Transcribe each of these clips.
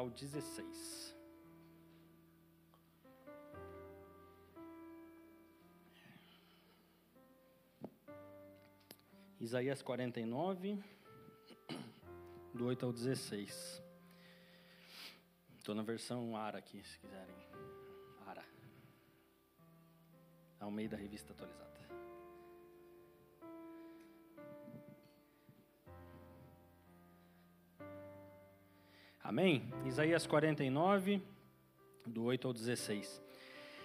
ao 16. Isaías 49, do 8 ao 16. Estou na versão ARA aqui, se quiserem. ARA. Ao meio da revista atualizada. Amém? Isaías 49, do 8 ao 16.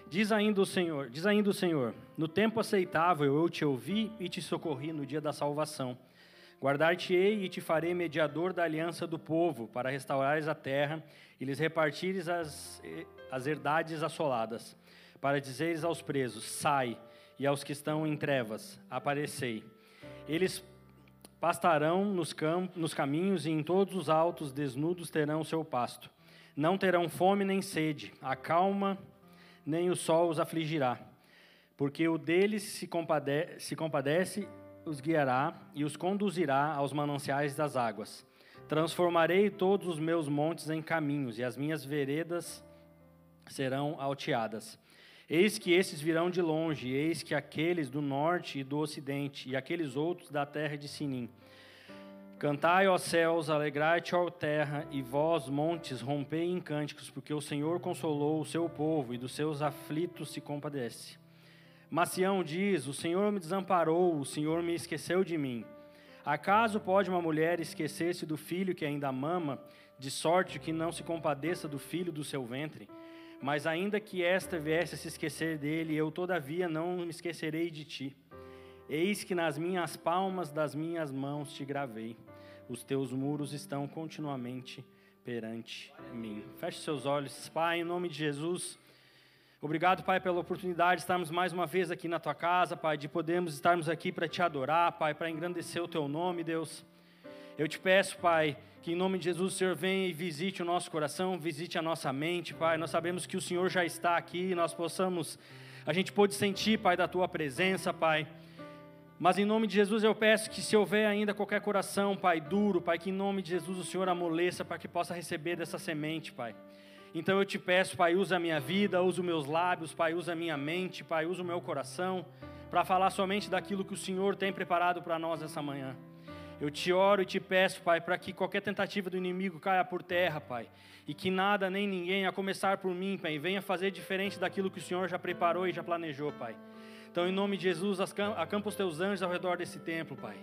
Diz ainda o Senhor, diz ainda o Senhor: No tempo aceitável eu te ouvi e te socorri no dia da salvação. Guardar-te-ei e te farei mediador da aliança do povo, para restaurares a terra e lhes repartires as, as herdades assoladas, para dizeres aos presos: Sai, e aos que estão em trevas: Aparecei. Eles pastarão nos, nos caminhos e em todos os altos desnudos terão seu pasto. Não terão fome nem sede, a calma nem o sol os afligirá, porque o deles se, compade se compadece, os guiará e os conduzirá aos mananciais das águas. Transformarei todos os meus montes em caminhos, e as minhas veredas serão alteadas. Eis que esses virão de longe, eis que aqueles do norte e do ocidente, e aqueles outros da terra de Sinim. Cantai, ó céus, alegrai-te, ó terra, e vós, montes, rompei em cânticos, porque o Senhor consolou o seu povo e dos seus aflitos se compadece. Macião diz: O Senhor me desamparou, o Senhor me esqueceu de mim. Acaso pode uma mulher esquecer-se do filho que ainda mama, de sorte que não se compadeça do filho do seu ventre? Mas ainda que esta viesse a se esquecer dele, eu todavia não me esquecerei de ti. Eis que nas minhas palmas das minhas mãos te gravei. Os teus muros estão continuamente perante mim. Feche seus olhos, Pai, em nome de Jesus. Obrigado, Pai, pela oportunidade de estarmos mais uma vez aqui na tua casa, Pai, de podermos estarmos aqui para te adorar, Pai, para engrandecer o teu nome, Deus. Eu te peço, Pai, que em nome de Jesus o Senhor venha e visite o nosso coração, visite a nossa mente, Pai. Nós sabemos que o Senhor já está aqui, nós possamos, a gente pode sentir, Pai, da tua presença, Pai. Mas em nome de Jesus eu peço que se houver ainda qualquer coração, Pai, duro, Pai, que em nome de Jesus o Senhor amoleça para que possa receber dessa semente, Pai. Então eu te peço, Pai, usa a minha vida, usa os meus lábios, Pai, usa a minha mente, Pai, usa o meu coração para falar somente daquilo que o Senhor tem preparado para nós essa manhã. Eu te oro e te peço, Pai, para que qualquer tentativa do inimigo caia por terra, Pai, e que nada nem ninguém, a começar por mim, Pai, venha fazer diferente daquilo que o Senhor já preparou e já planejou, Pai. Então, em nome de Jesus, acampa os teus anjos ao redor desse templo, Pai.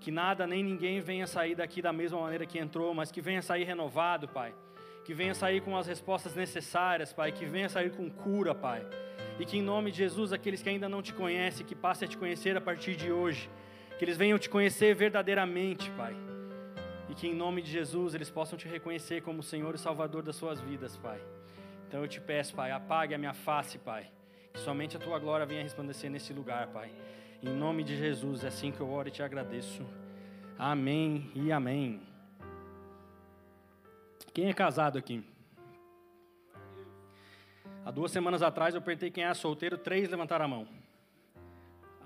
Que nada nem ninguém venha sair daqui da mesma maneira que entrou, mas que venha sair renovado, Pai. Que venha sair com as respostas necessárias, Pai. Que venha sair com cura, Pai. E que em nome de Jesus, aqueles que ainda não te conhecem, que passem a te conhecer a partir de hoje. Que eles venham te conhecer verdadeiramente, Pai. E que em nome de Jesus eles possam te reconhecer como Senhor e Salvador das suas vidas, Pai. Então eu te peço, Pai, apague a minha face, Pai que somente a tua glória venha resplandecer nesse lugar, Pai. Em nome de Jesus, é assim que eu oro e te agradeço. Amém e amém. Quem é casado aqui? Há duas semanas atrás eu perguntei quem é solteiro, três levantaram a mão.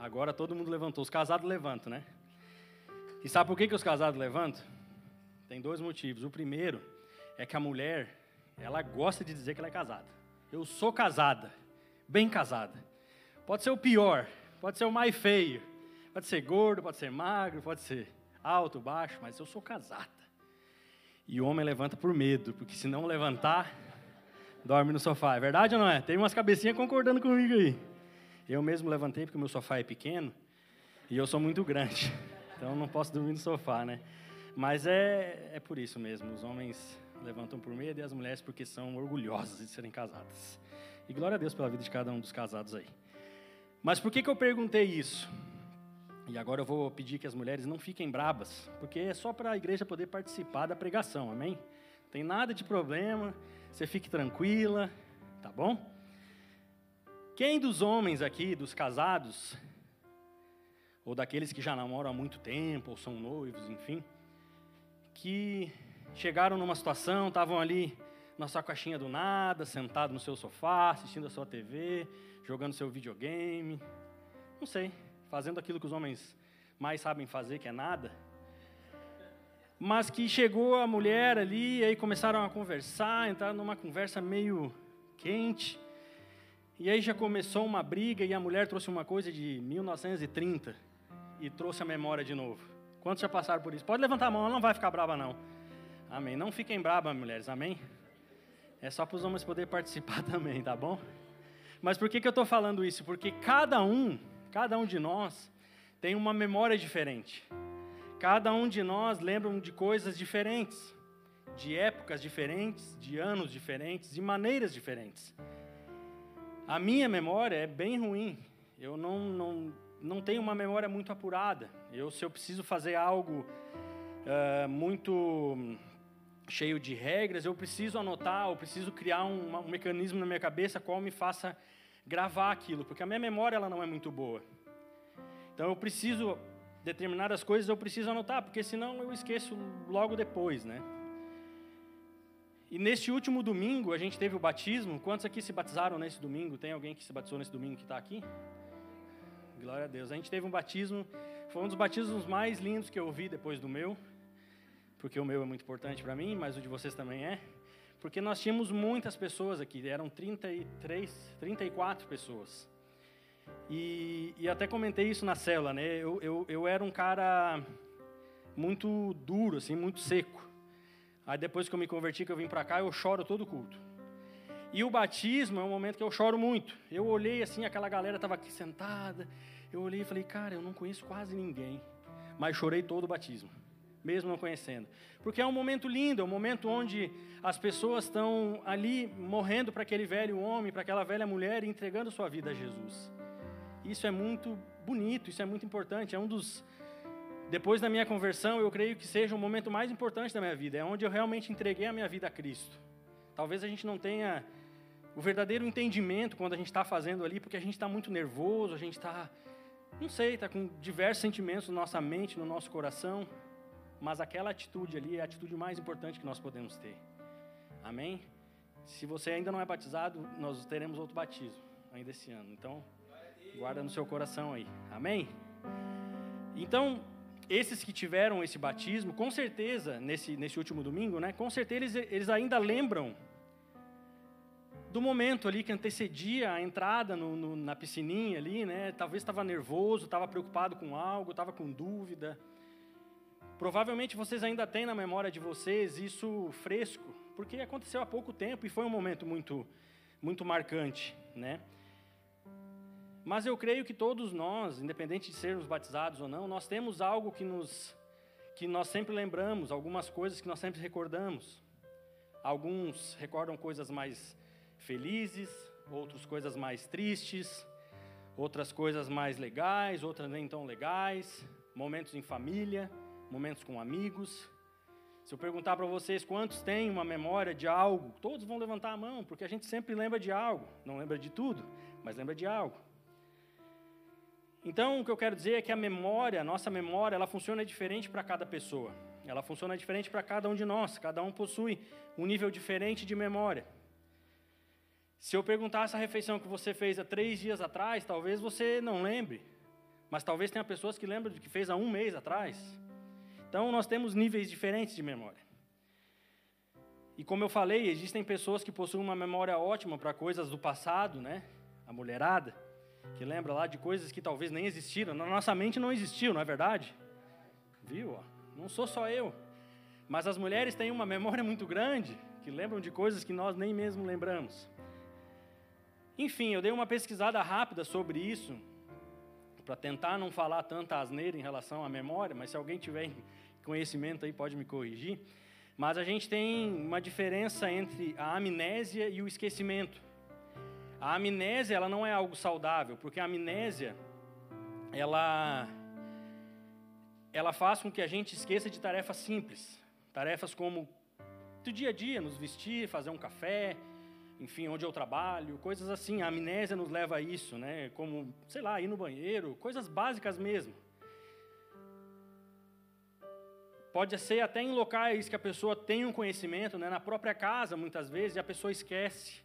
Agora todo mundo levantou. Os casados levantam, né? E sabe por que, que os casados levantam? Tem dois motivos. O primeiro é que a mulher, ela gosta de dizer que ela é casada. Eu sou casada bem casada. Pode ser o pior, pode ser o mais feio, pode ser gordo, pode ser magro, pode ser alto, baixo, mas eu sou casada. E o homem levanta por medo, porque se não levantar, dorme no sofá. É verdade ou não é? Tem umas cabecinhas concordando comigo aí. Eu mesmo levantei porque o meu sofá é pequeno e eu sou muito grande. Então não posso dormir no sofá, né? Mas é, é por isso mesmo. Os homens levantam por medo e as mulheres porque são orgulhosas de serem casadas. E glória a Deus pela vida de cada um dos casados aí. Mas por que, que eu perguntei isso? E agora eu vou pedir que as mulheres não fiquem brabas, porque é só para a igreja poder participar da pregação, amém? Não tem nada de problema, você fique tranquila, tá bom? Quem dos homens aqui, dos casados, ou daqueles que já namoram há muito tempo, ou são noivos, enfim, que chegaram numa situação, estavam ali na sua caixinha do nada, sentado no seu sofá, assistindo a sua TV, jogando seu videogame, não sei, fazendo aquilo que os homens mais sabem fazer, que é nada. mas que chegou a mulher ali, e aí começaram a conversar, entraram numa conversa meio quente, e aí já começou uma briga, e a mulher trouxe uma coisa de 1930, e trouxe a memória de novo. Quantos já passaram por isso? Pode levantar a mão, ela não vai ficar brava não. Amém. Não fiquem bravas, mulheres, amém? É só para os homens poderem participar também, tá bom? Mas por que, que eu estou falando isso? Porque cada um, cada um de nós, tem uma memória diferente. Cada um de nós lembra de coisas diferentes, de épocas diferentes, de anos diferentes, de maneiras diferentes. A minha memória é bem ruim. Eu não, não, não tenho uma memória muito apurada. Eu, se eu preciso fazer algo uh, muito cheio de regras, eu preciso anotar, eu preciso criar um, um mecanismo na minha cabeça qual me faça gravar aquilo, porque a minha memória ela não é muito boa. Então eu preciso determinadas coisas eu preciso anotar, porque senão eu esqueço logo depois, né? E neste último domingo a gente teve o batismo. Quantos aqui se batizaram nesse domingo? Tem alguém que se batizou nesse domingo que está aqui? Glória a Deus. A gente teve um batismo, foi um dos batismos mais lindos que eu vi depois do meu porque o meu é muito importante para mim, mas o de vocês também é. Porque nós tínhamos muitas pessoas aqui, eram 33, 34 pessoas. E, e até comentei isso na célula, né? Eu, eu, eu era um cara muito duro, assim, muito seco. Aí depois que eu me converti, que eu vim para cá, eu choro todo culto. E o batismo é um momento que eu choro muito. Eu olhei assim, aquela galera estava aqui sentada. Eu olhei e falei, cara, eu não conheço quase ninguém. Mas chorei todo o batismo mesmo não conhecendo. Porque é um momento lindo, é um momento onde as pessoas estão ali morrendo para aquele velho homem, para aquela velha mulher e entregando sua vida a Jesus. Isso é muito bonito, isso é muito importante, é um dos depois da minha conversão, eu creio que seja o momento mais importante da minha vida, é onde eu realmente entreguei a minha vida a Cristo. Talvez a gente não tenha o verdadeiro entendimento quando a gente está fazendo ali, porque a gente está muito nervoso, a gente está, não sei, está com diversos sentimentos na nossa mente, no nosso coração mas aquela atitude ali é a atitude mais importante que nós podemos ter. Amém? Se você ainda não é batizado, nós teremos outro batismo ainda esse ano. Então, guarda no seu coração aí. Amém? Então, esses que tiveram esse batismo, com certeza, nesse, nesse último domingo, né, com certeza eles, eles ainda lembram do momento ali que antecedia a entrada no, no, na piscininha ali, né? Talvez estava nervoso, estava preocupado com algo, estava com dúvida. Provavelmente vocês ainda têm na memória de vocês isso fresco, porque aconteceu há pouco tempo e foi um momento muito, muito marcante, né? Mas eu creio que todos nós, independente de sermos batizados ou não, nós temos algo que nos que nós sempre lembramos, algumas coisas que nós sempre recordamos. Alguns recordam coisas mais felizes, outros coisas mais tristes, outras coisas mais legais, outras nem tão legais, momentos em família momentos com amigos. Se eu perguntar para vocês quantos têm uma memória de algo, todos vão levantar a mão, porque a gente sempre lembra de algo. Não lembra de tudo, mas lembra de algo. Então, o que eu quero dizer é que a memória, a nossa memória, ela funciona diferente para cada pessoa. Ela funciona diferente para cada um de nós. Cada um possui um nível diferente de memória. Se eu perguntasse a refeição que você fez há três dias atrás, talvez você não lembre. Mas talvez tenha pessoas que lembram do que fez há um mês atrás. Então, nós temos níveis diferentes de memória. E como eu falei, existem pessoas que possuem uma memória ótima para coisas do passado, né? A mulherada, que lembra lá de coisas que talvez nem existiram. Na nossa mente não existiu, não é verdade? Viu? Não sou só eu. Mas as mulheres têm uma memória muito grande, que lembram de coisas que nós nem mesmo lembramos. Enfim, eu dei uma pesquisada rápida sobre isso, para tentar não falar tanta asneira em relação à memória, mas se alguém tiver conhecimento aí pode me corrigir, mas a gente tem uma diferença entre a amnésia e o esquecimento. A amnésia, ela não é algo saudável, porque a amnésia, ela ela faz com que a gente esqueça de tarefas simples, tarefas como do dia a dia, nos vestir, fazer um café, enfim, onde eu trabalho, coisas assim. A amnésia nos leva a isso, né? Como, sei lá, ir no banheiro, coisas básicas mesmo. Pode ser até em locais que a pessoa tem um conhecimento, né? na própria casa, muitas vezes, e a pessoa esquece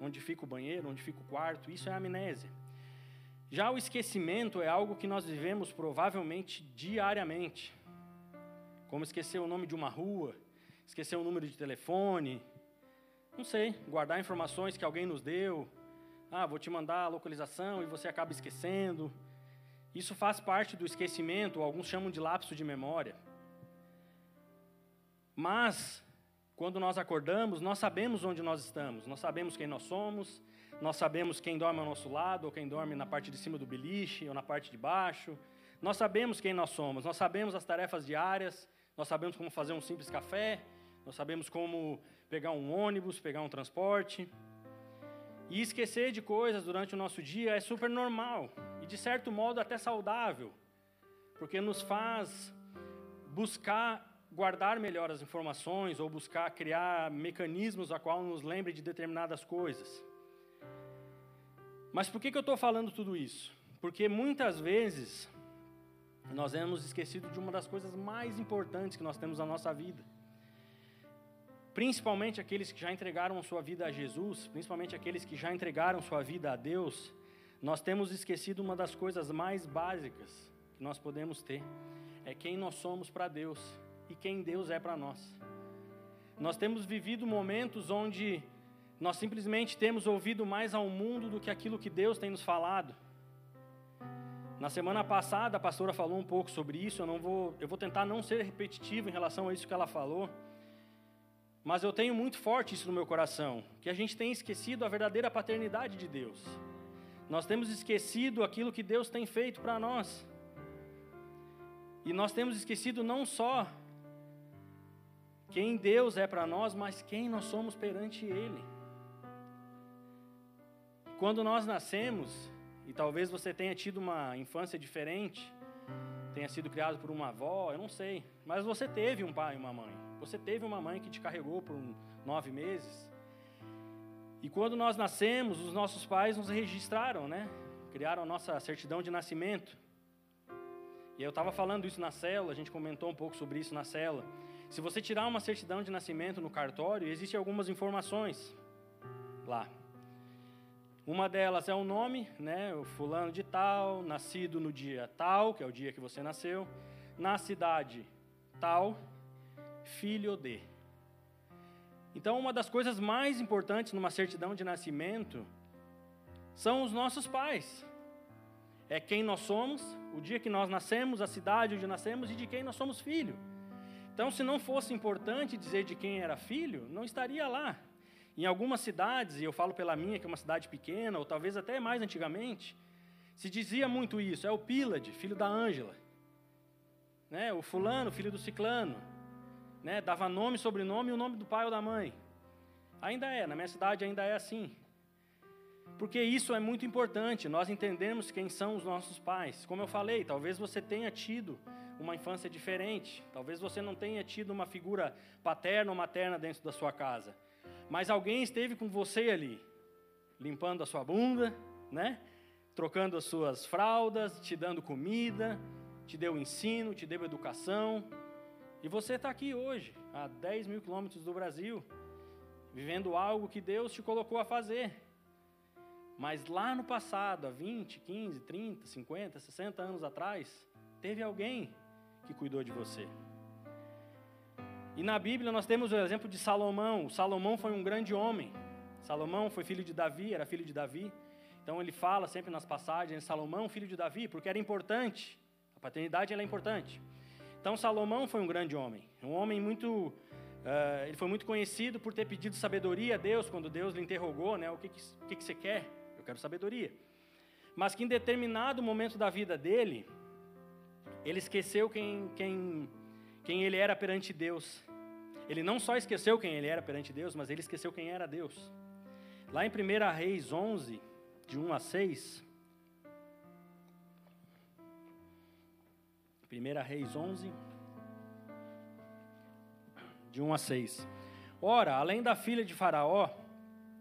onde fica o banheiro, onde fica o quarto. Isso é amnésia. Já o esquecimento é algo que nós vivemos provavelmente diariamente. como esquecer o nome de uma rua, esquecer o número de telefone, não sei, guardar informações que alguém nos deu. Ah, vou te mandar a localização e você acaba esquecendo. Isso faz parte do esquecimento, alguns chamam de lapso de memória. Mas, quando nós acordamos, nós sabemos onde nós estamos, nós sabemos quem nós somos, nós sabemos quem dorme ao nosso lado, ou quem dorme na parte de cima do beliche, ou na parte de baixo. Nós sabemos quem nós somos, nós sabemos as tarefas diárias, nós sabemos como fazer um simples café, nós sabemos como pegar um ônibus, pegar um transporte. E esquecer de coisas durante o nosso dia é super normal e, de certo modo, até saudável, porque nos faz buscar guardar melhor as informações ou buscar criar mecanismos a qual nos lembre de determinadas coisas. Mas por que, que eu estou falando tudo isso? Porque muitas vezes nós hemos esquecido de uma das coisas mais importantes que nós temos na nossa vida. Principalmente aqueles que já entregaram sua vida a Jesus, principalmente aqueles que já entregaram sua vida a Deus, nós temos esquecido uma das coisas mais básicas que nós podemos ter: é quem nós somos para Deus e quem Deus é para nós. Nós temos vivido momentos onde nós simplesmente temos ouvido mais ao mundo do que aquilo que Deus tem nos falado. Na semana passada a pastora falou um pouco sobre isso, eu não vou, eu vou tentar não ser repetitivo em relação a isso que ela falou. Mas eu tenho muito forte isso no meu coração, que a gente tem esquecido a verdadeira paternidade de Deus. Nós temos esquecido aquilo que Deus tem feito para nós. E nós temos esquecido não só quem Deus é para nós, mas quem nós somos perante Ele. Quando nós nascemos, e talvez você tenha tido uma infância diferente, tenha sido criado por uma avó, eu não sei. Mas você teve um pai e uma mãe. Você teve uma mãe que te carregou por nove meses. E quando nós nascemos, os nossos pais nos registraram, né? Criaram a nossa certidão de nascimento. E eu estava falando isso na célula, a gente comentou um pouco sobre isso na célula. Se você tirar uma certidão de nascimento no cartório, existem algumas informações lá. Uma delas é o nome, né? O fulano de tal, nascido no dia tal, que é o dia que você nasceu, na cidade tal, filho de. Então, uma das coisas mais importantes numa certidão de nascimento são os nossos pais. É quem nós somos, o dia que nós nascemos, a cidade onde nascemos e de quem nós somos filho. Então, se não fosse importante dizer de quem era filho, não estaria lá. Em algumas cidades, e eu falo pela minha, que é uma cidade pequena, ou talvez até mais antigamente, se dizia muito isso: é o Pílade, filho da Ângela. Né? O fulano, filho do ciclano. Né? Dava nome, sobrenome e o nome do pai ou da mãe. Ainda é, na minha cidade ainda é assim. Porque isso é muito importante, nós entendemos quem são os nossos pais. Como eu falei, talvez você tenha tido uma infância diferente, talvez você não tenha tido uma figura paterna ou materna dentro da sua casa mas alguém esteve com você ali, limpando a sua bunda, né? Trocando as suas fraldas, te dando comida, te deu ensino, te deu educação. E você está aqui hoje, a 10 mil quilômetros do Brasil, vivendo algo que Deus te colocou a fazer. Mas lá no passado, há 20, 15, 30, 50, 60 anos atrás, teve alguém que cuidou de você. E na Bíblia nós temos o exemplo de Salomão. Salomão foi um grande homem. Salomão foi filho de Davi, era filho de Davi. Então ele fala sempre nas passagens, Salomão, filho de Davi, porque era importante. A paternidade é importante. Então Salomão foi um grande homem, um homem muito, uh, ele foi muito conhecido por ter pedido sabedoria a Deus quando Deus lhe interrogou, né? O que que, o que, que você quer? Eu quero sabedoria. Mas que em determinado momento da vida dele, ele esqueceu quem, quem quem ele era perante Deus. Ele não só esqueceu quem ele era perante Deus, mas ele esqueceu quem era Deus. Lá em 1 Reis 11, de 1 a 6. 1 Reis 11, de 1 a 6. Ora, além da filha de Faraó,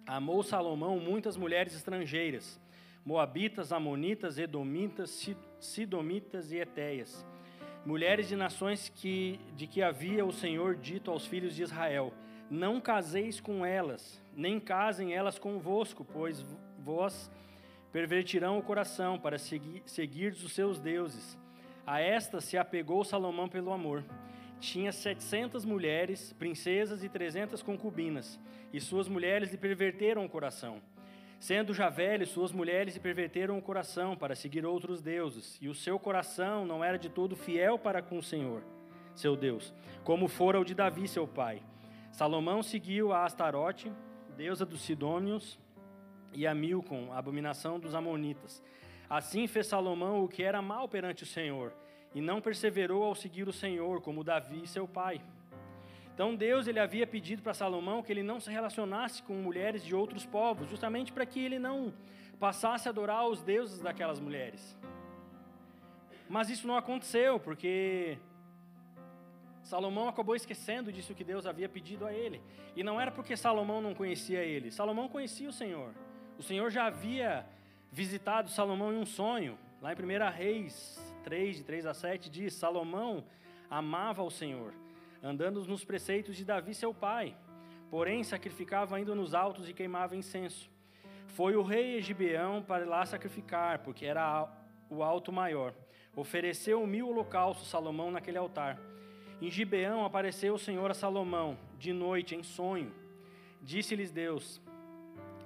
amou Salomão muitas mulheres estrangeiras, moabitas, amonitas, edomitas, sidomitas e etéias mulheres de nações que, de que havia o Senhor dito aos filhos de Israel: Não caseis com elas, nem casem elas convosco, pois vós pervertirão o coração para seguir, seguir os seus deuses. A esta se apegou Salomão pelo amor. tinha 700 mulheres, princesas e 300 concubinas, e suas mulheres lhe perverteram o coração. Sendo já velho, suas mulheres lhe perverteram o coração para seguir outros deuses, e o seu coração não era de todo fiel para com o Senhor, seu Deus, como fora o de Davi, seu pai. Salomão seguiu a Astarote, deusa dos Sidônios, e a Milcom, a abominação dos Amonitas. Assim fez Salomão o que era mal perante o Senhor, e não perseverou ao seguir o Senhor, como Davi, seu pai. Então Deus ele havia pedido para Salomão que ele não se relacionasse com mulheres de outros povos, justamente para que ele não passasse a adorar os deuses daquelas mulheres. Mas isso não aconteceu, porque Salomão acabou esquecendo disso que Deus havia pedido a ele. E não era porque Salomão não conhecia ele. Salomão conhecia o Senhor. O Senhor já havia visitado Salomão em um sonho. Lá em 1 Reis 3, de 3 a 7, diz: Salomão amava o Senhor, andando nos preceitos de Davi, seu pai. Porém, sacrificava ainda nos altos e queimava incenso. Foi o rei Egibeão para lá sacrificar, porque era o alto maior. Ofereceu mil holocaustos Salomão naquele altar. Em Gibeão apareceu o Senhor a Salomão, de noite, em sonho. Disse-lhes Deus: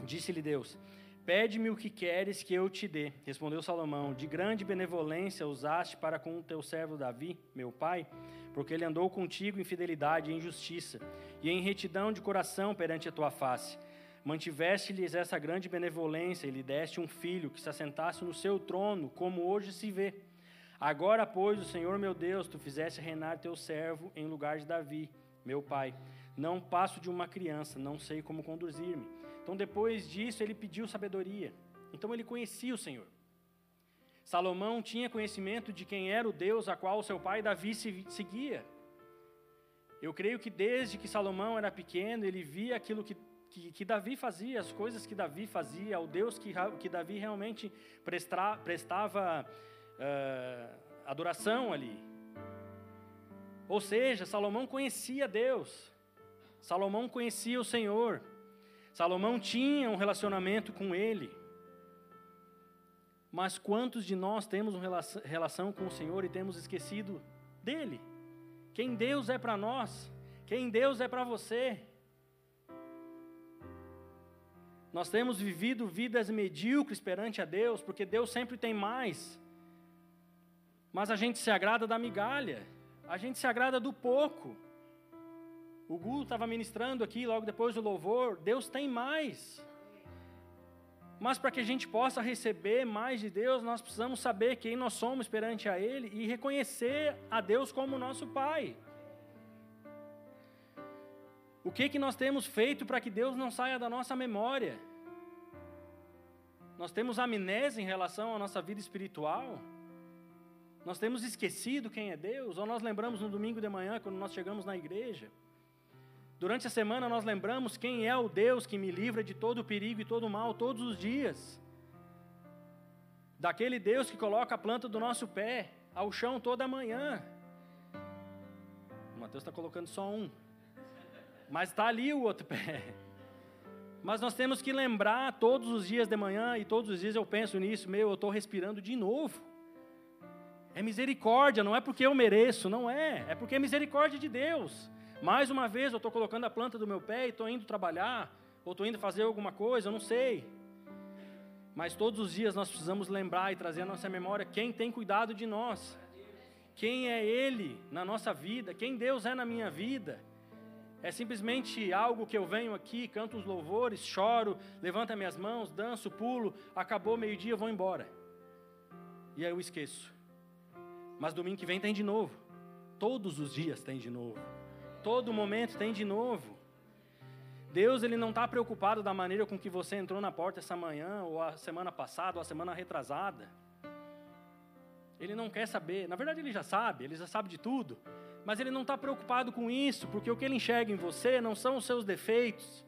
Disse-lhe Deus: Pede-me o que queres que eu te dê. Respondeu Salomão: De grande benevolência usaste para com o teu servo Davi, meu pai, porque ele andou contigo em fidelidade e em justiça, e em retidão de coração perante a tua face. Mantiveste-lhes essa grande benevolência e lhe deste um filho que se assentasse no seu trono, como hoje se vê. Agora, pois, o Senhor meu Deus, tu fizeste reinar teu servo em lugar de Davi, meu pai. Não passo de uma criança, não sei como conduzir-me. Então, depois disso, ele pediu sabedoria. Então, ele conhecia o Senhor. Salomão tinha conhecimento de quem era o Deus a qual seu pai Davi seguia. Eu creio que desde que Salomão era pequeno, ele via aquilo que, que, que Davi fazia, as coisas que Davi fazia, o Deus que, que Davi realmente prestra, prestava uh, adoração ali. Ou seja, Salomão conhecia Deus, Salomão conhecia o Senhor. Salomão tinha um relacionamento com ele. Mas quantos de nós temos uma relação com o Senhor e temos esquecido dele? Quem Deus é para nós? Quem Deus é para você? Nós temos vivido vidas medíocres perante a Deus, porque Deus sempre tem mais. Mas a gente se agrada da migalha, a gente se agrada do pouco. O Gu estava ministrando aqui logo depois do louvor. Deus tem mais. Mas para que a gente possa receber mais de Deus, nós precisamos saber quem nós somos perante a Ele e reconhecer a Deus como nosso Pai. O que que nós temos feito para que Deus não saia da nossa memória? Nós temos amnésia em relação à nossa vida espiritual? Nós temos esquecido quem é Deus? Ou nós lembramos no domingo de manhã, quando nós chegamos na igreja? Durante a semana nós lembramos quem é o Deus que me livra de todo o perigo e todo mal todos os dias. Daquele Deus que coloca a planta do nosso pé ao chão toda manhã. O Mateus está colocando só um. Mas está ali o outro pé. Mas nós temos que lembrar todos os dias de manhã, e todos os dias eu penso nisso, meu, eu estou respirando de novo. É misericórdia, não é porque eu mereço, não é. É porque é misericórdia de Deus. Mais uma vez eu estou colocando a planta do meu pé e estou indo trabalhar, ou estou indo fazer alguma coisa, eu não sei. Mas todos os dias nós precisamos lembrar e trazer à nossa memória quem tem cuidado de nós. Quem é Ele na nossa vida, quem Deus é na minha vida. É simplesmente algo que eu venho aqui, canto os louvores, choro, levanto minhas mãos, danço, pulo, acabou meio-dia, vou embora. E aí eu esqueço. Mas domingo que vem tem de novo. Todos os dias tem de novo. Todo momento tem de novo. Deus ele não está preocupado da maneira com que você entrou na porta essa manhã, ou a semana passada, ou a semana retrasada. Ele não quer saber. Na verdade, ele já sabe, ele já sabe de tudo. Mas ele não está preocupado com isso, porque o que ele enxerga em você não são os seus defeitos.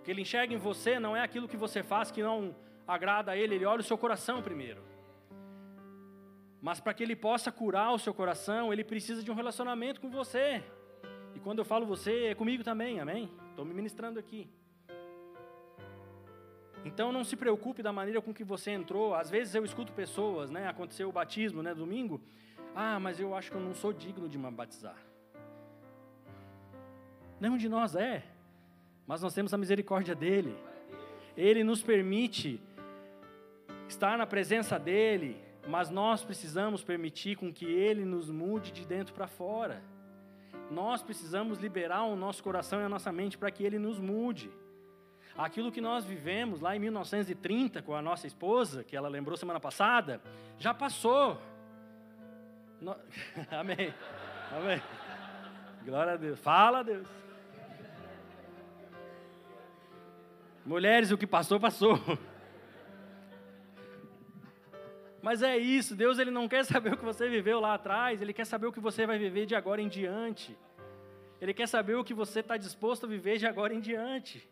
O que ele enxerga em você não é aquilo que você faz que não agrada a ele, ele olha o seu coração primeiro. Mas para que ele possa curar o seu coração, ele precisa de um relacionamento com você. Quando eu falo você, é comigo também, amém? Estou me ministrando aqui. Então não se preocupe da maneira com que você entrou. Às vezes eu escuto pessoas, né? Aconteceu o batismo, né? Domingo. Ah, mas eu acho que eu não sou digno de me batizar. Nenhum de nós é. Mas nós temos a misericórdia dele. Ele nos permite estar na presença dele, mas nós precisamos permitir com que ele nos mude de dentro para fora. Nós precisamos liberar o nosso coração e a nossa mente para que ele nos mude. Aquilo que nós vivemos lá em 1930 com a nossa esposa, que ela lembrou semana passada, já passou. No... Amém. Amém. Glória a Deus. Fala, Deus. Mulheres, o que passou, passou. Mas é isso, Deus ele não quer saber o que você viveu lá atrás, Ele quer saber o que você vai viver de agora em diante. Ele quer saber o que você está disposto a viver de agora em diante.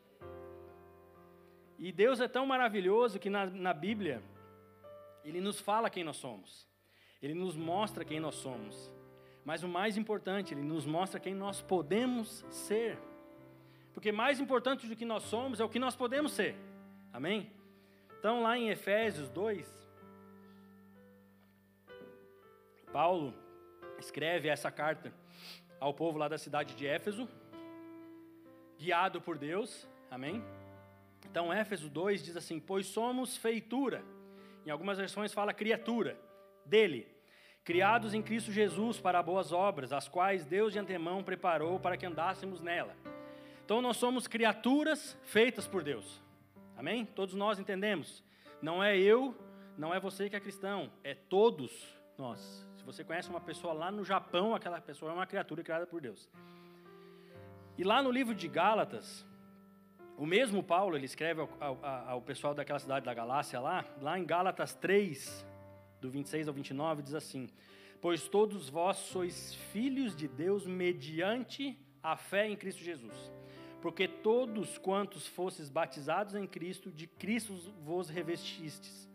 E Deus é tão maravilhoso que na, na Bíblia, Ele nos fala quem nós somos, Ele nos mostra quem nós somos. Mas o mais importante, Ele nos mostra quem nós podemos ser. Porque mais importante do que nós somos é o que nós podemos ser. Amém? Então, lá em Efésios 2, Paulo escreve essa carta ao povo lá da cidade de Éfeso, guiado por Deus. Amém? Então, Éfeso 2 diz assim: Pois somos feitura. Em algumas versões fala criatura dele, criados em Cristo Jesus para boas obras, as quais Deus de antemão preparou para que andássemos nela. Então nós somos criaturas feitas por Deus. Amém? Todos nós entendemos. Não é eu, não é você que é cristão, é todos nós. Se você conhece uma pessoa lá no Japão, aquela pessoa é uma criatura criada por Deus. E lá no livro de Gálatas, o mesmo Paulo, ele escreve ao, ao, ao, pessoal daquela cidade da Galácia lá, lá em Gálatas 3, do 26 ao 29, diz assim: Pois todos vós sois filhos de Deus mediante a fé em Cristo Jesus porque todos quantos fosses batizados em Cristo, de Cristo vos revestistes.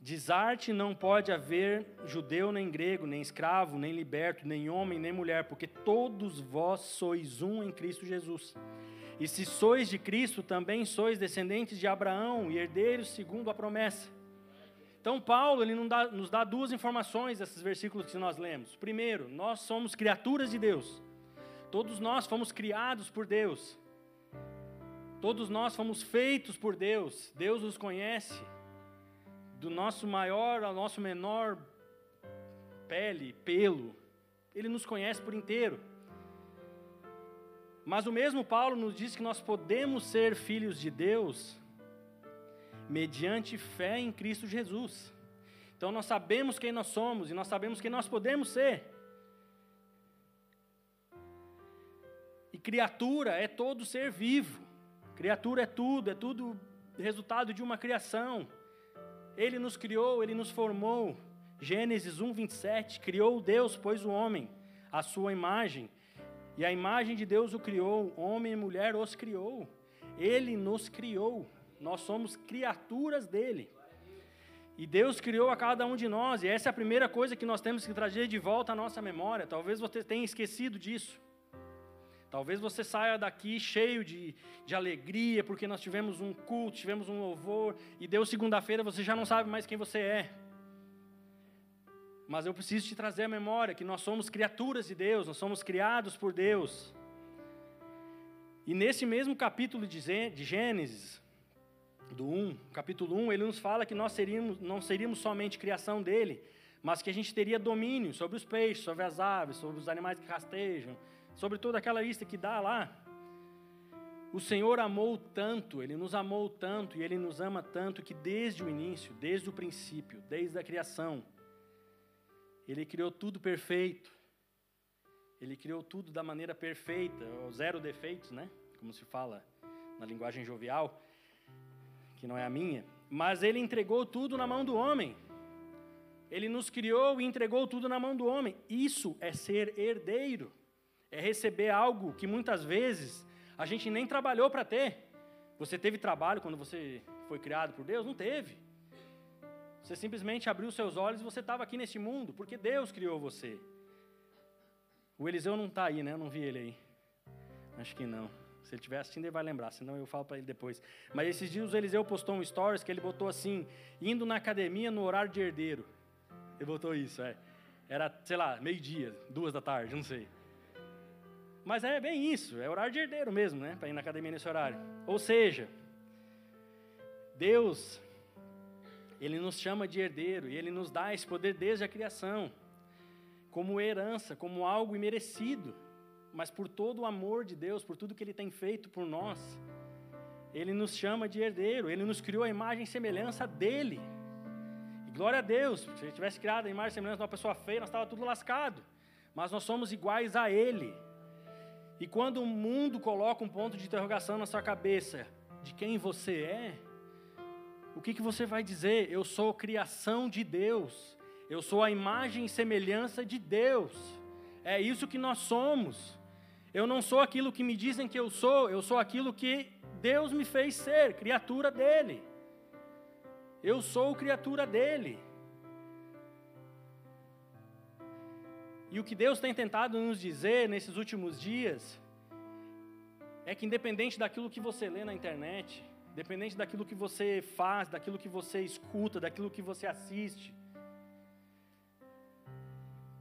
Desarte não pode haver judeu nem grego, nem escravo, nem liberto, nem homem, nem mulher, porque todos vós sois um em Cristo Jesus. E se sois de Cristo, também sois descendentes de Abraão e herdeiros segundo a promessa. Então, Paulo ele dá, nos dá duas informações desses versículos que nós lemos. Primeiro, nós somos criaturas de Deus. Todos nós fomos criados por Deus. Todos nós fomos feitos por Deus. Deus nos conhece. Do nosso maior ao nosso menor pele, pelo. Ele nos conhece por inteiro. Mas o mesmo Paulo nos diz que nós podemos ser filhos de Deus mediante fé em Cristo Jesus. Então nós sabemos quem nós somos e nós sabemos quem nós podemos ser. criatura é todo ser vivo. Criatura é tudo, é tudo resultado de uma criação. Ele nos criou, ele nos formou. Gênesis 1, 27. Criou Deus, pois o homem, a sua imagem. E a imagem de Deus o criou, homem e mulher os criou. Ele nos criou. Nós somos criaturas dele. E Deus criou a cada um de nós, e essa é a primeira coisa que nós temos que trazer de volta à nossa memória. Talvez você tenha esquecido disso. Talvez você saia daqui cheio de, de alegria, porque nós tivemos um culto, tivemos um louvor, e deu segunda-feira, você já não sabe mais quem você é. Mas eu preciso te trazer a memória que nós somos criaturas de Deus, nós somos criados por Deus. E nesse mesmo capítulo de Gênesis, do 1, capítulo 1, ele nos fala que nós seríamos, não seríamos somente criação dele, mas que a gente teria domínio sobre os peixes, sobre as aves, sobre os animais que rastejam, sobre toda aquela lista que dá lá. O Senhor amou tanto, Ele nos amou tanto e Ele nos ama tanto que desde o início, desde o princípio, desde a criação, Ele criou tudo perfeito. Ele criou tudo da maneira perfeita, zero defeitos, né? Como se fala na linguagem jovial, que não é a minha. Mas Ele entregou tudo na mão do homem. Ele nos criou e entregou tudo na mão do homem. Isso é ser herdeiro é receber algo que muitas vezes a gente nem trabalhou para ter. Você teve trabalho quando você foi criado por Deus? Não teve. Você simplesmente abriu seus olhos e você estava aqui nesse mundo, porque Deus criou você. O Eliseu não está aí, né? Eu não vi ele aí. Acho que não. Se ele estiver assistindo, ele vai lembrar, senão eu falo para ele depois. Mas esses dias o Eliseu postou um stories que ele botou assim: indo na academia no horário de herdeiro. Ele botou isso, é. Era, sei lá, meio-dia, duas da tarde, não sei. Mas é bem isso, é horário de herdeiro mesmo, né? Para ir na academia nesse horário. Ou seja, Deus, Ele nos chama de herdeiro e Ele nos dá esse poder desde a criação, como herança, como algo imerecido, mas por todo o amor de Deus, por tudo que Ele tem feito por nós, Ele nos chama de herdeiro, Ele nos criou a imagem e semelhança dEle. E glória a Deus, se Ele tivesse criado a imagem e semelhança de uma pessoa feia, nós estava tudo lascado, mas nós somos iguais a Ele. E quando o mundo coloca um ponto de interrogação na sua cabeça de quem você é, o que, que você vai dizer? Eu sou criação de Deus, eu sou a imagem e semelhança de Deus, é isso que nós somos. Eu não sou aquilo que me dizem que eu sou, eu sou aquilo que Deus me fez ser, criatura dele. Eu sou criatura dele. E o que Deus tem tentado nos dizer nesses últimos dias é que, independente daquilo que você lê na internet, independente daquilo que você faz, daquilo que você escuta, daquilo que você assiste,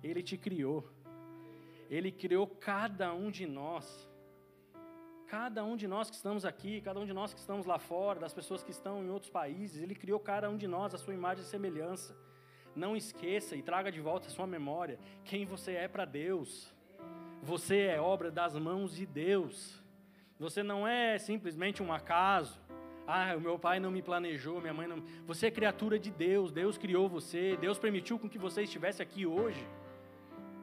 Ele te criou. Ele criou cada um de nós. Cada um de nós que estamos aqui, cada um de nós que estamos lá fora, das pessoas que estão em outros países, Ele criou cada um de nós a sua imagem e semelhança. Não esqueça e traga de volta a sua memória quem você é para Deus. Você é obra das mãos de Deus. Você não é simplesmente um acaso. Ah, o meu pai não me planejou, minha mãe não. Você é criatura de Deus. Deus criou você. Deus permitiu com que você estivesse aqui hoje.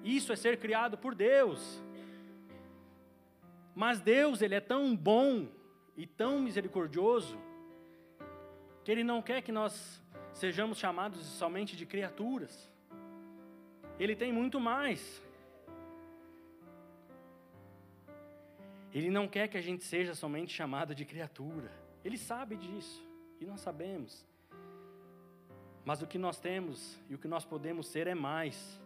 Isso é ser criado por Deus. Mas Deus, ele é tão bom e tão misericordioso que ele não quer que nós sejamos chamados somente de criaturas. Ele tem muito mais. Ele não quer que a gente seja somente chamado de criatura. Ele sabe disso e nós sabemos. Mas o que nós temos e o que nós podemos ser é mais.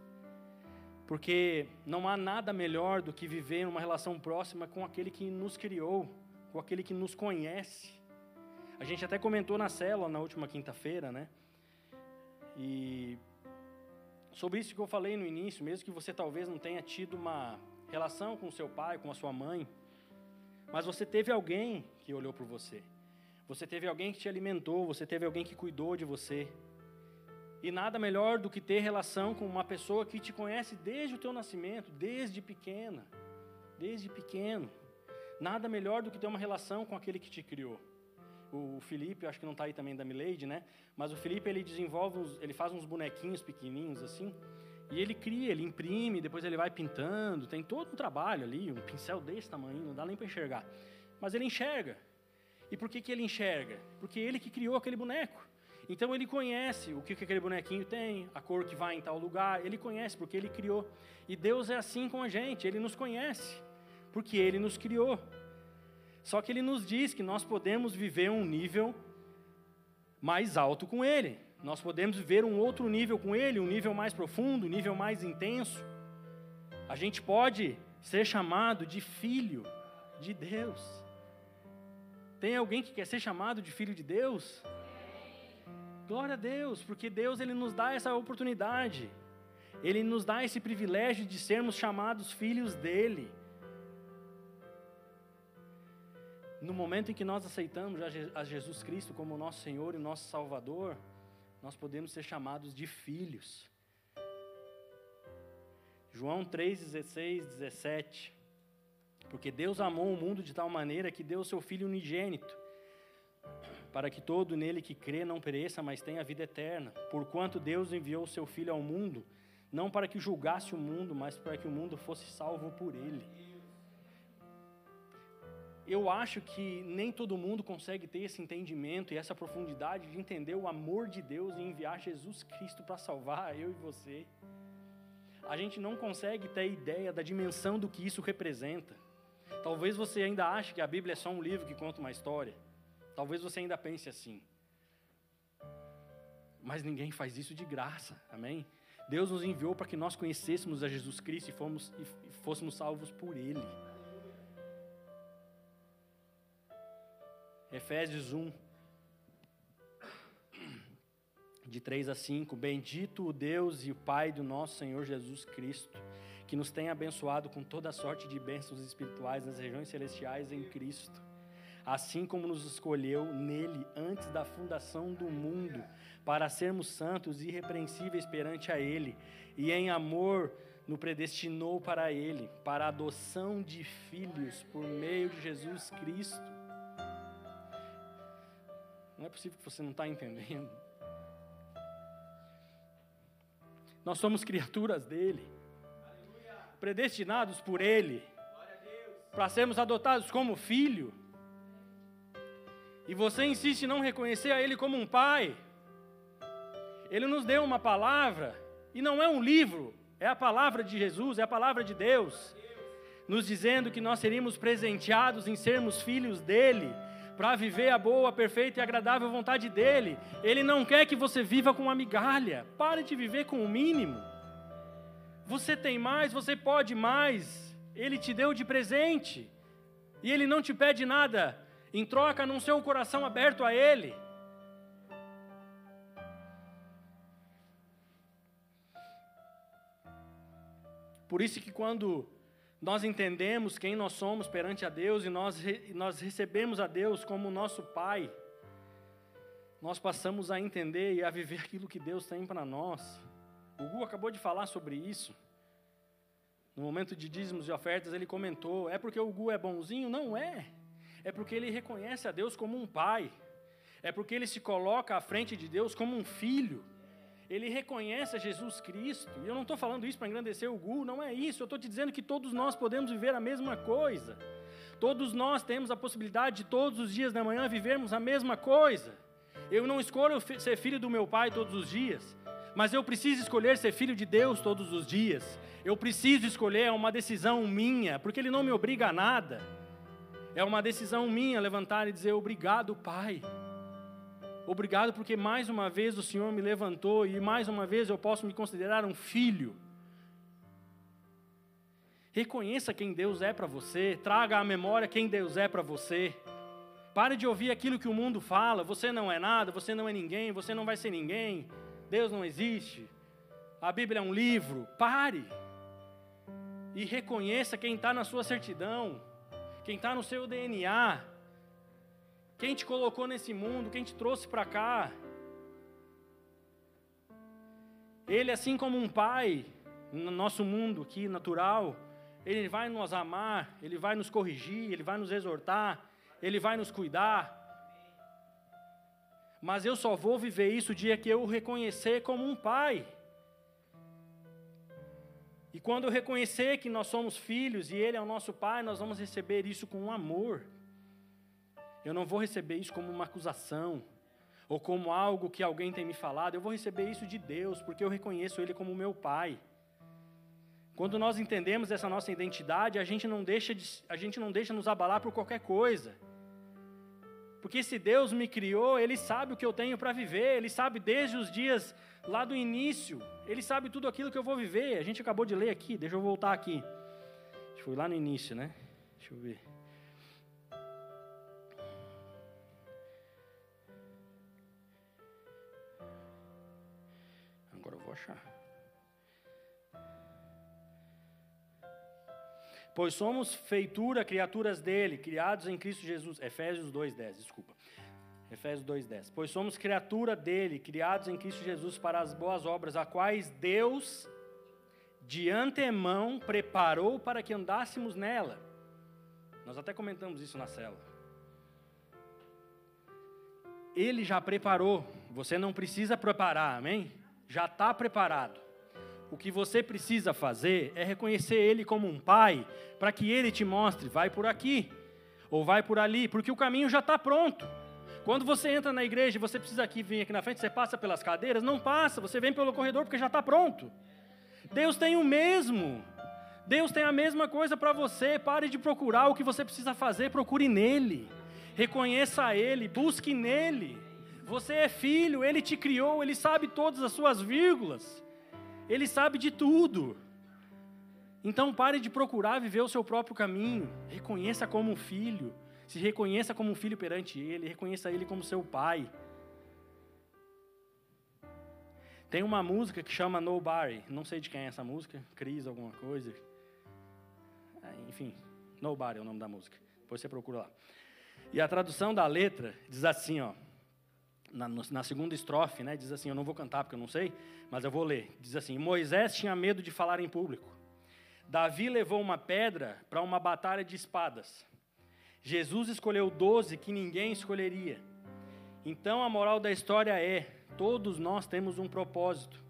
Porque não há nada melhor do que viver uma relação próxima com aquele que nos criou, com aquele que nos conhece. A gente até comentou na célula na última quinta-feira, né? E sobre isso que eu falei no início, mesmo que você talvez não tenha tido uma relação com seu pai, com a sua mãe, mas você teve alguém que olhou por você. Você teve alguém que te alimentou, você teve alguém que cuidou de você. E nada melhor do que ter relação com uma pessoa que te conhece desde o teu nascimento, desde pequena, desde pequeno. Nada melhor do que ter uma relação com aquele que te criou o Felipe, acho que não está aí também da Milady, né? Mas o Felipe ele desenvolve, uns, ele faz uns bonequinhos pequenininhos assim, e ele cria, ele imprime, depois ele vai pintando, tem todo um trabalho ali, um pincel desse tamanho, não dá nem para enxergar. Mas ele enxerga. E por que, que ele enxerga? Porque ele que criou aquele boneco. Então ele conhece o que, que aquele bonequinho tem, a cor que vai em tal lugar, ele conhece porque ele criou. E Deus é assim com a gente, ele nos conhece, porque ele nos criou. Só que ele nos diz que nós podemos viver um nível mais alto com ele. Nós podemos viver um outro nível com ele, um nível mais profundo, um nível mais intenso. A gente pode ser chamado de filho de Deus. Tem alguém que quer ser chamado de filho de Deus? Glória a Deus, porque Deus ele nos dá essa oportunidade. Ele nos dá esse privilégio de sermos chamados filhos dele. No momento em que nós aceitamos a Jesus Cristo como nosso Senhor e nosso Salvador, nós podemos ser chamados de filhos. João 3, 16, 17. Porque Deus amou o mundo de tal maneira que deu o seu Filho unigênito, para que todo nele que crê não pereça, mas tenha vida eterna. Porquanto Deus enviou o seu Filho ao mundo, não para que julgasse o mundo, mas para que o mundo fosse salvo por ele eu acho que nem todo mundo consegue ter esse entendimento e essa profundidade de entender o amor de Deus e enviar Jesus Cristo para salvar eu e você. A gente não consegue ter ideia da dimensão do que isso representa. Talvez você ainda ache que a Bíblia é só um livro que conta uma história. Talvez você ainda pense assim. Mas ninguém faz isso de graça, amém? Deus nos enviou para que nós conhecêssemos a Jesus Cristo e, fomos, e fôssemos salvos por Ele. Efésios 1, de 3 a 5. Bendito o Deus e o Pai do nosso Senhor Jesus Cristo, que nos tem abençoado com toda sorte de bênçãos espirituais nas regiões celestiais em Cristo, assim como nos escolheu nele antes da fundação do mundo, para sermos santos e irrepreensíveis perante a Ele, e em amor nos predestinou para Ele, para a adoção de filhos por meio de Jesus Cristo. Não é possível que você não está entendendo. Nós somos criaturas dele, predestinados por ele, para sermos adotados como filho. E você insiste em não reconhecer a ele como um pai. Ele nos deu uma palavra, e não é um livro, é a palavra de Jesus, é a palavra de Deus, nos dizendo que nós seríamos presenteados em sermos filhos dele para viver a boa, perfeita e agradável vontade dele. Ele não quer que você viva com uma migalha. Pare de viver com o mínimo. Você tem mais, você pode mais. Ele te deu de presente. E ele não te pede nada em troca, não seu coração aberto a ele. Por isso que quando nós entendemos quem nós somos perante a Deus e nós, nós recebemos a Deus como nosso Pai, nós passamos a entender e a viver aquilo que Deus tem para nós. O Gu acabou de falar sobre isso. No momento de dízimos e ofertas, ele comentou: é porque o Gu é bonzinho? Não é. É porque ele reconhece a Deus como um pai. É porque ele se coloca à frente de Deus como um filho ele reconhece a Jesus Cristo. E eu não estou falando isso para engrandecer o Gu, não é isso. Eu estou te dizendo que todos nós podemos viver a mesma coisa. Todos nós temos a possibilidade de todos os dias da manhã vivermos a mesma coisa. Eu não escolho ser filho do meu pai todos os dias, mas eu preciso escolher ser filho de Deus todos os dias. Eu preciso escolher, é uma decisão minha, porque Ele não me obriga a nada. É uma decisão minha levantar e dizer: Obrigado, Pai. Obrigado porque mais uma vez o Senhor me levantou e mais uma vez eu posso me considerar um filho. Reconheça quem Deus é para você, traga à memória quem Deus é para você. Pare de ouvir aquilo que o mundo fala: você não é nada, você não é ninguém, você não vai ser ninguém, Deus não existe, a Bíblia é um livro. Pare e reconheça quem está na sua certidão, quem está no seu DNA. Quem te colocou nesse mundo, quem te trouxe para cá. Ele, assim como um pai, no nosso mundo aqui natural, ele vai nos amar, ele vai nos corrigir, ele vai nos exortar, ele vai nos cuidar. Mas eu só vou viver isso o dia que eu o reconhecer como um pai. E quando eu reconhecer que nós somos filhos e Ele é o nosso Pai, nós vamos receber isso com amor. Eu não vou receber isso como uma acusação ou como algo que alguém tem me falado. Eu vou receber isso de Deus, porque eu reconheço Ele como meu Pai. Quando nós entendemos essa nossa identidade, a gente não deixa, de, a gente não deixa nos abalar por qualquer coisa. Porque se Deus me criou, Ele sabe o que eu tenho para viver, Ele sabe desde os dias lá do início, Ele sabe tudo aquilo que eu vou viver. A gente acabou de ler aqui, deixa eu voltar aqui. Foi lá no início, né? Deixa eu ver. Achar. Pois somos feitura, criaturas dele, criados em Cristo Jesus. Efésios 2:10, desculpa. Efésios 2:10. Pois somos criatura dele, criados em Cristo Jesus para as boas obras, a quais Deus de antemão preparou para que andássemos nela. Nós até comentamos isso na cela. Ele já preparou, você não precisa preparar, amém? Já está preparado. O que você precisa fazer é reconhecer Ele como um pai, para que Ele te mostre, vai por aqui, ou vai por ali, porque o caminho já está pronto. Quando você entra na igreja e você precisa aqui vir aqui na frente, você passa pelas cadeiras, não passa, você vem pelo corredor porque já está pronto. Deus tem o mesmo. Deus tem a mesma coisa para você. Pare de procurar o que você precisa fazer, procure nele. Reconheça Ele, busque nele. Você é filho, ele te criou, ele sabe todas as suas vírgulas. Ele sabe de tudo. Então pare de procurar viver o seu próprio caminho. Reconheça como um filho. Se reconheça como um filho perante ele, reconheça ele como seu pai. Tem uma música que chama Nobody. Não sei de quem é essa música. Cris, alguma coisa. É, enfim, Nobody é o nome da música. Depois você procura lá. E a tradução da letra diz assim, ó. Na, na, segunda estrofe, né, diz assim, eu não vou cantar porque eu não sei, mas eu vou ler. Diz assim: Moisés tinha medo de falar em público. Davi levou uma pedra para uma batalha de espadas. Jesus escolheu doze que ninguém escolheria. Então a moral da história é: todos nós temos um propósito.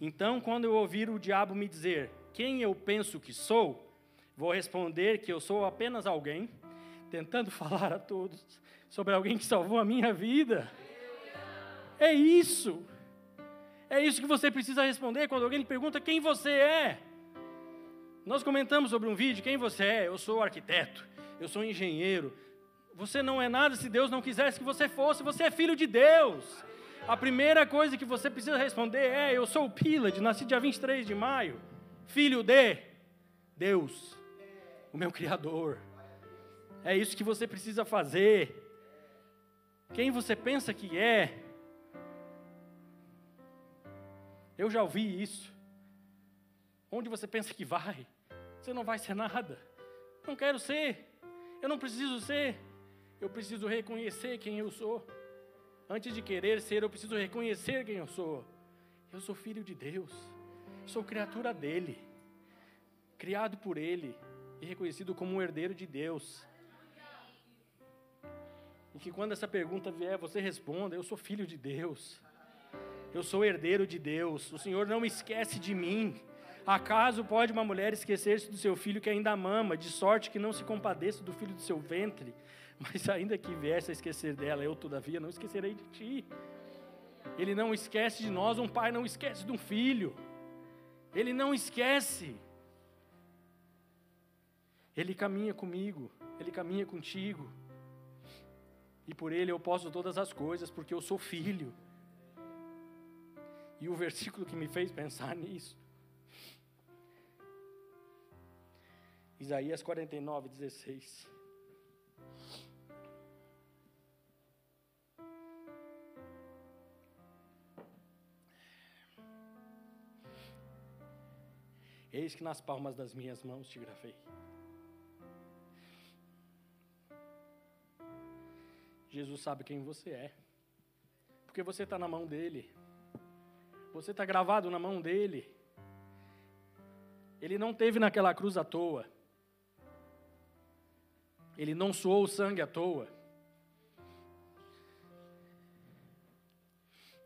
Então, quando eu ouvir o diabo me dizer quem eu penso que sou, vou responder que eu sou apenas alguém, tentando falar a todos sobre alguém que salvou a minha vida. É isso. É isso que você precisa responder quando alguém lhe pergunta quem você é. Nós comentamos sobre um vídeo, quem você é? Eu sou arquiteto, eu sou engenheiro. Você não é nada se Deus não quisesse que você fosse, você é filho de Deus. A primeira coisa que você precisa responder é: Eu sou o Pilad, nasci dia 23 de maio, filho de Deus, o meu Criador. É isso que você precisa fazer. Quem você pensa que é? Eu já ouvi isso. Onde você pensa que vai? Você não vai ser nada. Não quero ser. Eu não preciso ser. Eu preciso reconhecer quem eu sou. Antes de querer ser, eu preciso reconhecer quem eu sou. Eu sou filho de Deus. Sou criatura dele. Criado por ele e reconhecido como um herdeiro de Deus. E que quando essa pergunta vier, você responda: Eu sou filho de Deus. Eu sou herdeiro de Deus. O Senhor não esquece de mim. Acaso pode uma mulher esquecer-se do seu filho que ainda mama, de sorte que não se compadeça do filho do seu ventre? Mas ainda que viesse a esquecer dela, eu todavia não esquecerei de ti. Ele não esquece de nós, um pai não esquece de um filho. Ele não esquece. Ele caminha comigo, ele caminha contigo. E por ele eu posso todas as coisas, porque eu sou filho. E o versículo que me fez pensar nisso Isaías 49, 16. Eis que nas palmas das minhas mãos te gravei. Jesus sabe quem você é, porque você está na mão dele, você está gravado na mão dele. Ele não teve naquela cruz à toa. Ele não suou o sangue à toa.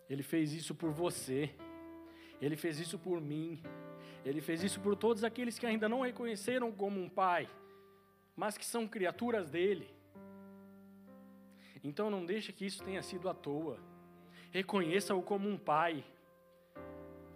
Ele fez isso por você. Ele fez isso por mim. Ele fez isso por todos aqueles que ainda não reconheceram como um pai, mas que são criaturas dele. Então não deixe que isso tenha sido à toa. Reconheça-o como um pai.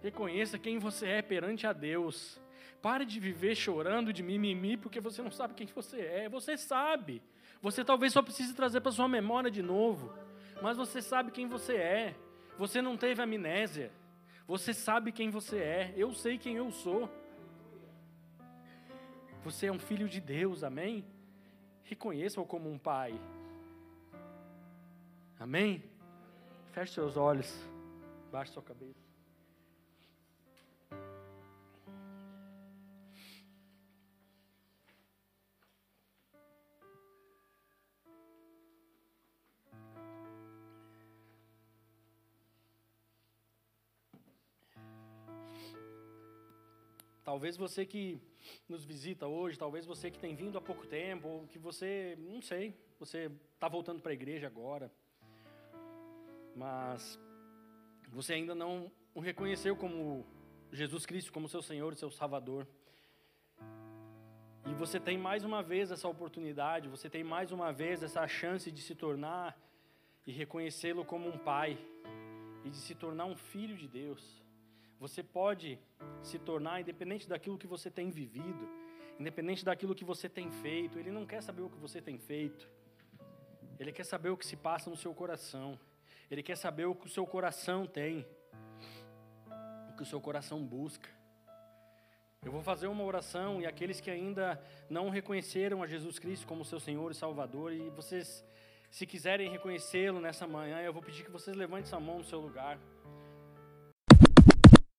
Reconheça quem você é perante a Deus. Pare de viver chorando de mimimi porque você não sabe quem você é. Você sabe. Você talvez só precise trazer para sua memória de novo. Mas você sabe quem você é. Você não teve amnésia. Você sabe quem você é. Eu sei quem eu sou. Você é um filho de Deus, amém? Reconheça-o como um pai. Amém? Feche seus olhos. Baixe sua cabeça. Talvez você que nos visita hoje, talvez você que tem vindo há pouco tempo, ou que você, não sei, você está voltando para a igreja agora, mas você ainda não o reconheceu como Jesus Cristo, como seu Senhor e seu Salvador. E você tem mais uma vez essa oportunidade, você tem mais uma vez essa chance de se tornar e reconhecê-lo como um pai e de se tornar um filho de Deus. Você pode se tornar, independente daquilo que você tem vivido, independente daquilo que você tem feito. Ele não quer saber o que você tem feito. Ele quer saber o que se passa no seu coração. Ele quer saber o que o seu coração tem, o que o seu coração busca. Eu vou fazer uma oração e aqueles que ainda não reconheceram a Jesus Cristo como seu Senhor e Salvador, e vocês, se quiserem reconhecê-lo nessa manhã, eu vou pedir que vocês levantem essa mão no seu lugar.